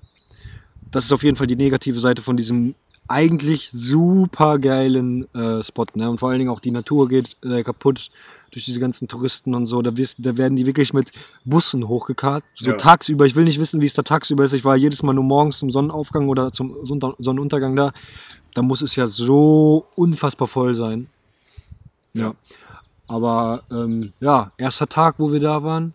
das ist auf jeden Fall die negative Seite von diesem eigentlich super geilen äh, Spot. Ne? Und vor allen Dingen auch die Natur geht äh, kaputt durch diese ganzen Touristen und so. Da, wirst, da werden die wirklich mit Bussen hochgekarrt. So Ja. tagsüber. Ich will nicht wissen, wie es da tagsüber ist. Ich war jedes Mal nur morgens zum Sonnenaufgang oder zum Sonnenuntergang da. Da muss es ja so unfassbar voll sein. Ja. Aber ähm, ja, erster Tag, wo wir da waren,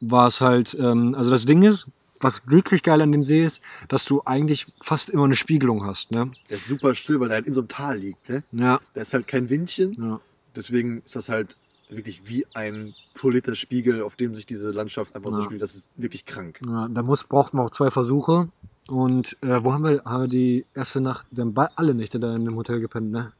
war es halt, ähm, also das Ding ist, was wirklich geil an dem See ist, dass du eigentlich fast immer eine Spiegelung hast, ne? Der ist super still, weil er halt in so einem Tal liegt. Ne? Ja, Da ist halt kein Windchen. ja. Deswegen ist das halt wirklich wie ein polierter Spiegel, auf dem sich diese Landschaft einfach so Ja. spielt. Das ist wirklich krank. ja da muss, braucht man auch zwei Versuche. Und äh, wo haben wir, haben wir die erste Nacht, wir haben alle Nächte da in einem Hotel gepennt, ne?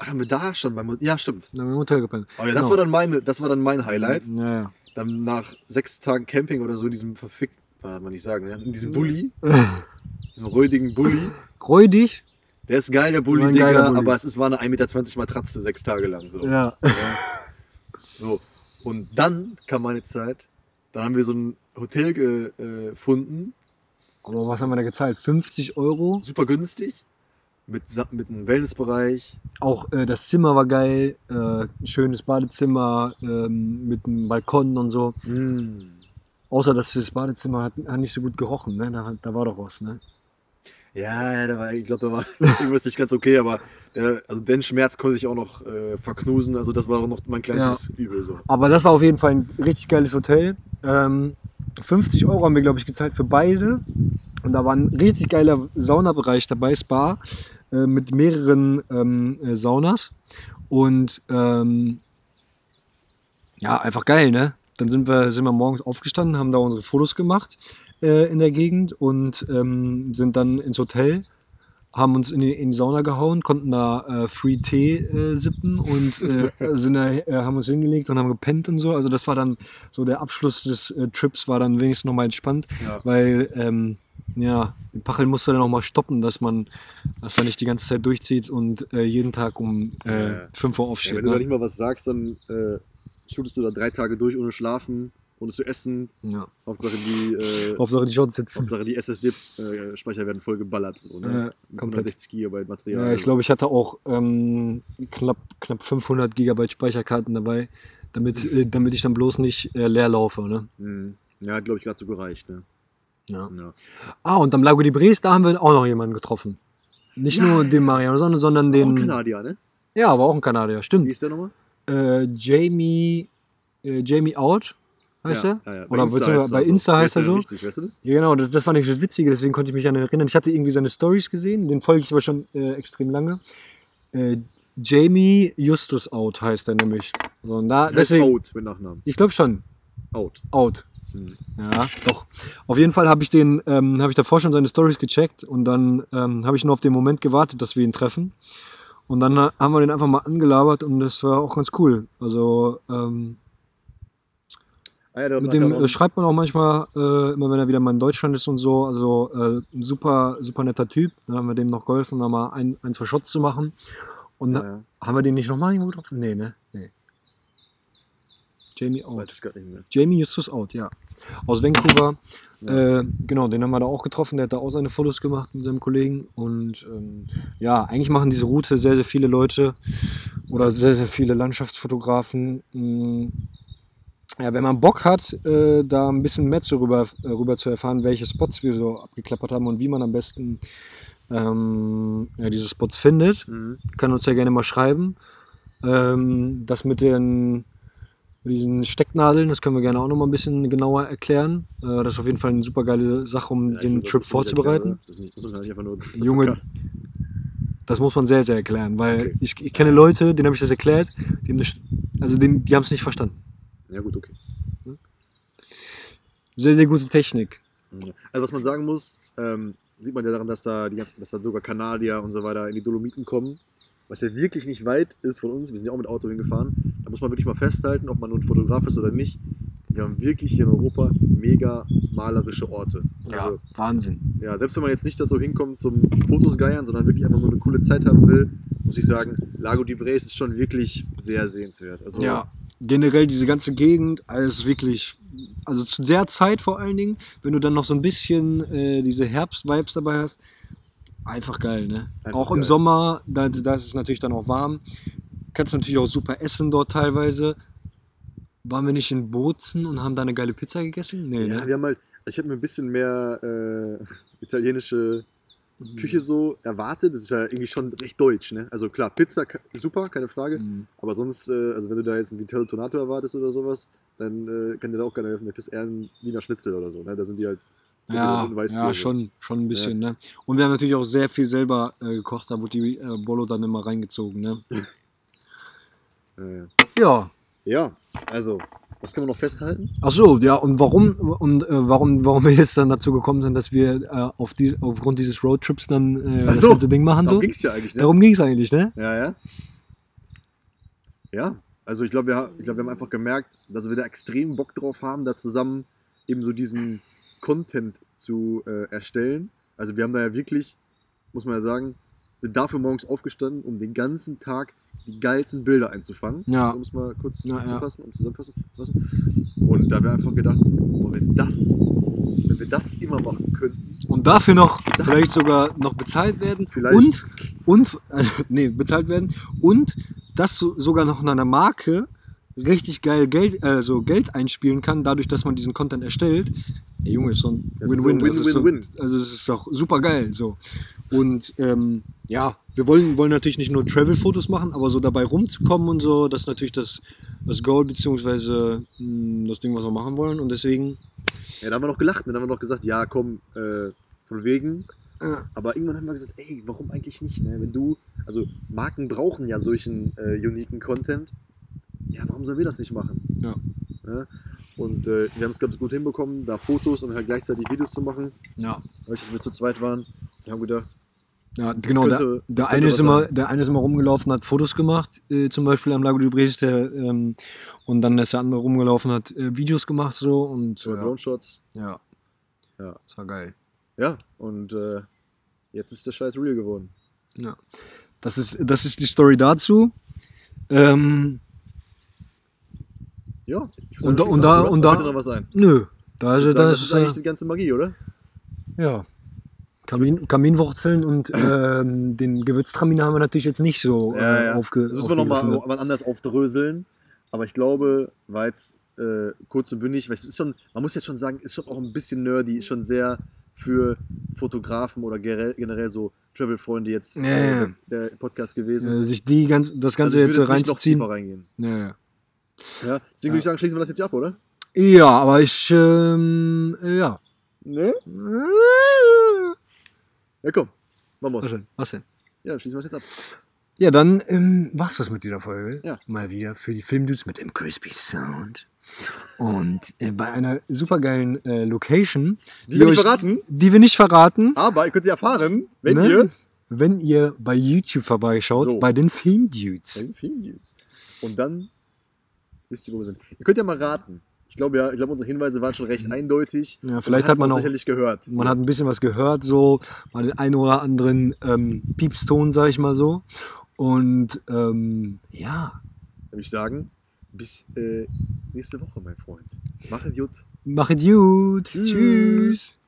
Ach, haben wir da schon beim Ja, stimmt. Da haben wir im Hotel gepennt. Oh ja, das, Genau. war dann meine, das war dann mein Highlight. Ja, ja. Dann nach sechs Tagen Camping oder so in diesem verfickten, kann man nicht sagen, ne? in diesem Bulli, diesem räudigen Bulli. Räudig? Der ist geil, der Bulli, ein geiler Digga, Bulli. aber es ist, war eine 1,20 Meter Matratze sechs Tage lang. So. Ja. So. Und dann kam meine Zeit, dann haben wir so ein Hotel äh, gefunden, Aber was haben wir da gezahlt? 50 Euro? super günstig, mit, mit einem Wellnessbereich. Auch äh, das Zimmer war geil, äh, ein schönes Badezimmer ähm, mit einem Balkon und so. Mm. Außer dass das Badezimmer hat, hat nicht so gut gerochen, ne? Da, da war doch was, ne? Ja, ja, da war, ich glaube, da war irgendwas nicht ganz okay, aber äh, also den Schmerz konnte ich auch noch äh, verknusen, also das war auch noch mein kleinstes Übel. So. Aber das war auf jeden Fall ein richtig geiles Hotel. Ähm, 50 Euro haben wir, glaube ich, gezahlt für beide. Und da war ein richtig geiler Saunabereich dabei, Spa, äh, mit mehreren ähm, äh, Saunas. Und ähm, ja, einfach geil, ne? Dann sind wir, sind wir morgens aufgestanden, haben da unsere Fotos gemacht äh, in der Gegend und ähm, sind dann ins Hotel, haben uns in die, in die Sauna gehauen, konnten da äh, Free Tee äh, sippen und äh, sind da, äh, haben uns hingelegt und haben gepennt und so. Also das war dann so der Abschluss des äh, Trips war dann wenigstens nochmal entspannt, Ja. weil ähm, ja, Pachel musste dann auch mal stoppen, dass man, dass er nicht die ganze Zeit durchzieht und äh, jeden Tag um äh, Ja. 5 Uhr Ja, aufsteht. wenn du da ne? nicht mal was sagst, dann äh, shootest du da drei Tage durch ohne Schlafen, ohne zu essen. ja. Hauptsache die, äh, Hauptsache die Shots sitzen. Hauptsache die SSD-Speicher werden voll geballert. So, ne? Äh, komplett. 160 GB Material. Ja, ich glaube, ich hatte auch ähm, knapp, knapp 500 Gigabyte Speicherkarten dabei, damit, äh, damit ich dann bloß nicht äh, leer laufe. Ne? Mhm. Ja, glaube ich, gerade so gereicht. Ne? Ja. Ja. Ah, und am Lago di Bres, da haben wir auch noch jemanden getroffen. Nicht Ja, nur den Mariano, sondern, sondern Den den. Kanadier, ne? Ja, aber auch ein Kanadier, Wie stimmt. ist der nochmal? Äh, Jamie, äh, Jamie Out heißt ja, er? Ja, ja. Oder heißt bei Insta heißt er so. Richtig, weißt du das? Ja, genau, das, war nämlich das Witzige, deswegen konnte ich mich an ihn erinnern. Ich hatte irgendwie seine Stories gesehen, den folge ich aber schon äh, extrem lange. Äh, Jamie Justus Out heißt er nämlich. So, und da, deswegen, Out mit Nachnamen. ich glaube schon, Out. Out. Hm. Ja, doch. Auf jeden Fall habe ich den, ähm, habe ich davor schon seine Stories gecheckt und dann ähm, habe ich nur auf den Moment gewartet, dass wir ihn treffen. Und dann äh, haben wir den einfach mal angelabert und das war auch ganz cool. Also ähm, ja, der hat mit dem äh, schreibt man auch manchmal, äh, immer wenn er wieder mal in Deutschland ist und so. Also äh, super, super netter Typ. Dann haben wir dem noch geholfen, da mal ein, ein, zwei Shots zu machen. Und ja, ja, haben wir den nicht nochmal irgendwo getroffen? Nee, ne? Nee. Jamie Out. Jamie Justus Out, ja. Aus Vancouver. Äh, genau, den haben wir da auch getroffen. Der hat da auch seine Fotos gemacht mit seinem Kollegen. Und ähm, ja, eigentlich machen diese Route sehr, sehr viele Leute oder sehr, sehr viele Landschaftsfotografen. Mm, Ja, wenn man Bock hat, äh, da ein bisschen mehr zu rüber, äh, rüber zu erfahren, welche Spots wir so abgeklappert haben und wie man am besten ähm, ja, diese Spots findet, Mhm. kann uns ja gerne mal schreiben. Ähm, das mit den mit diesen Stecknadeln, das können wir gerne auch noch mal ein bisschen genauer erklären. Äh, das ist auf jeden Fall eine super geile Sache, um Ja, den Trip vorzubereiten. Das ist nicht, das einfach nur. Junge, das muss man sehr, sehr erklären, weil Okay. ich, ich kenne Leute, denen habe ich das erklärt, die haben das, also die haben es nicht verstanden. Ja, gut, okay. Sehr, sehr gute Technik. Also was man sagen muss, ähm, sieht man ja daran, dass da die ganzen, dass da sogar Kanadier und so weiter in die Dolomiten kommen, was ja wirklich nicht weit ist von uns. Wir sind ja auch mit Auto hingefahren. Da muss man wirklich mal festhalten, ob man nun Fotograf ist oder nicht. Wir haben wirklich hier in Europa mega malerische Orte. Also, Wahnsinn. ja, selbst wenn man jetzt nicht dazu hinkommt zum Fotos geiern, sondern wirklich einfach nur eine coole Zeit haben will, muss ich sagen, Lago di Bres ist schon wirklich sehr sehenswert. Also, Ja, generell diese ganze Gegend, alles wirklich, also zu der Zeit vor allen Dingen, wenn du dann noch so ein bisschen äh, diese Herbst-Vibes dabei hast, einfach geil, ne? Einfach auch im geil. Sommer, da, da ist es natürlich dann auch warm. Kannst natürlich auch super essen dort teilweise. Waren wir nicht in Bozen und haben da eine geile Pizza gegessen? Nee, Ja, ne? wir haben halt, also ich hätte mir ein bisschen mehr äh, italienische Küche so erwartet. Das ist ja irgendwie schon recht deutsch, ne? Also klar, Pizza super, keine Frage. Mhm. Aber sonst, äh, also wenn du da jetzt ein Vitello Tonato erwartest oder sowas, dann äh, kann dir da auch keiner helfen. Da kriegst du eher ein Wiener Schnitzel oder so, ne? Da sind die halt Ja, ja schon, schon ein bisschen, ne? Und wir haben natürlich auch sehr viel selber äh, gekocht, da wurde die äh, Bolo dann immer reingezogen, ne? Äh, Ja, ja, also Was kann man noch festhalten? Ach so, ja, und warum und äh, warum warum wir jetzt dann dazu gekommen sind, dass wir äh, auf die, aufgrund dieses Roadtrips dann äh, das so, ganze Ding machen Darum so? ging es ja eigentlich, ne? Darum ging es eigentlich, ne? Ja, ja. Ja, also ich glaube, wir, ich glaub, wir haben einfach gemerkt, dass wir da extrem Bock drauf haben, da zusammen eben so diesen Content zu äh, erstellen. Also wir haben da ja wirklich, muss man ja sagen, sind dafür morgens aufgestanden, um den ganzen Tag die geilsten Bilder einzufangen. Ja. Um es mal kurz Ja, ja. zusammenzufassen, um zusammenfassen zu lassen. Und da haben wir einfach gedacht, boah, wenn das, wenn wir das immer machen könnten, Und dafür noch vielleicht sogar noch bezahlt werden Vielleicht. und und äh, nee, bezahlt werden und das so, sogar noch in einer Marke richtig geil Geld also Geld einspielen kann, dadurch, dass man diesen Content erstellt. Der Junge ist so ein Das so Win-Win. Das so- Win-Win-Win. Also es ist auch super geil so. Und ähm, ja, wir wollen, wollen natürlich nicht nur Travel-Fotos machen, aber so dabei rumzukommen und so, das ist natürlich das, das Goal, beziehungsweise mh, das Ding, was wir machen wollen. Und deswegen, ja, da haben wir noch gelacht, ne? da haben wir noch gesagt, ja komm, äh, von wegen, äh, Aber irgendwann haben wir gesagt, ey, warum eigentlich nicht? Ne? Wenn du, also Marken brauchen ja solchen äh, uniken Content. Ja, warum sollen wir das nicht machen? Ja. Ne? Und äh, wir haben es ganz gut hinbekommen, da Fotos und halt gleichzeitig Videos zu machen. ja, dass wir zu zweit waren. Wir haben gedacht, Ja, genau. könnte- der, das der, eine ist immer, sein. der eine ist immer rumgelaufen, hat Fotos gemacht, äh, zum Beispiel am Lago du Bres, der, ähm, und dann ist der andere rumgelaufen, hat äh, Videos gemacht so und so ja, Drone Shots. ja. Ja. Das war geil. Ja, und äh, jetzt ist der Scheiß real geworden. Ja. Das ist, das ist die Story dazu. Ähm, Ja. Und da- und sagen, da- und da- noch was ein? nö. Da ist, würd da sagen, das ist, ist eigentlich äh, die ganze Magie, oder? ja. Kamin, Kaminwurzeln und ähm, den Gewürztraminer haben wir natürlich jetzt nicht so Ja, äh, ja. aufge, Das müssen wir nochmal ne? anders aufdröseln. Aber ich glaube, war jetzt äh, kurz und bündig, weil es ist schon, man muss jetzt schon sagen, ist schon auch ein bisschen nerdy, ist schon sehr für Fotografen oder generell, so Travel-Freunde jetzt Ja, äh, ja. der Podcast gewesen. Äh, sich die ganz, das Ganze Also jetzt äh, nicht noch reinzuziehen. tiefer reingehen. Ja, ja. Ja? Deswegen würde ich sagen, schließen wir das jetzt hier ab, oder? Ja, aber ich, ähm, ja. Ne? Ja, komm. Machen Was wir's. denn? Was denn? Ja, dann schließen wir das jetzt ab. Ja, dann ähm, war's das mit dieser Folge. Ja. Mal wieder für die Filmdudes mit dem Crispy Sound. Und äh, bei einer supergeilen äh, Location. Die wir nicht euch- verraten, Die wir nicht verraten. aber ihr könnt sie erfahren, wenn ne? ihr Wenn ihr bei YouTube vorbeischaut, So. bei den Filmdudes. Ein Film gibt. Und dann wisst ihr, wo wir sind. Ihr könnt ja mal raten. Ich glaube ja, ich glaube, unsere Hinweise waren schon recht eindeutig. Ja, vielleicht hat man auch, sicherlich gehört. man hat ein bisschen was gehört, so, mal den einen oder anderen ähm, Piepston, sag ich mal so. Und ähm, ja, Dann würde ich sagen, bis äh, nächste Woche, mein Freund. Macht gut. machet gut. Tschüss. Tschüss.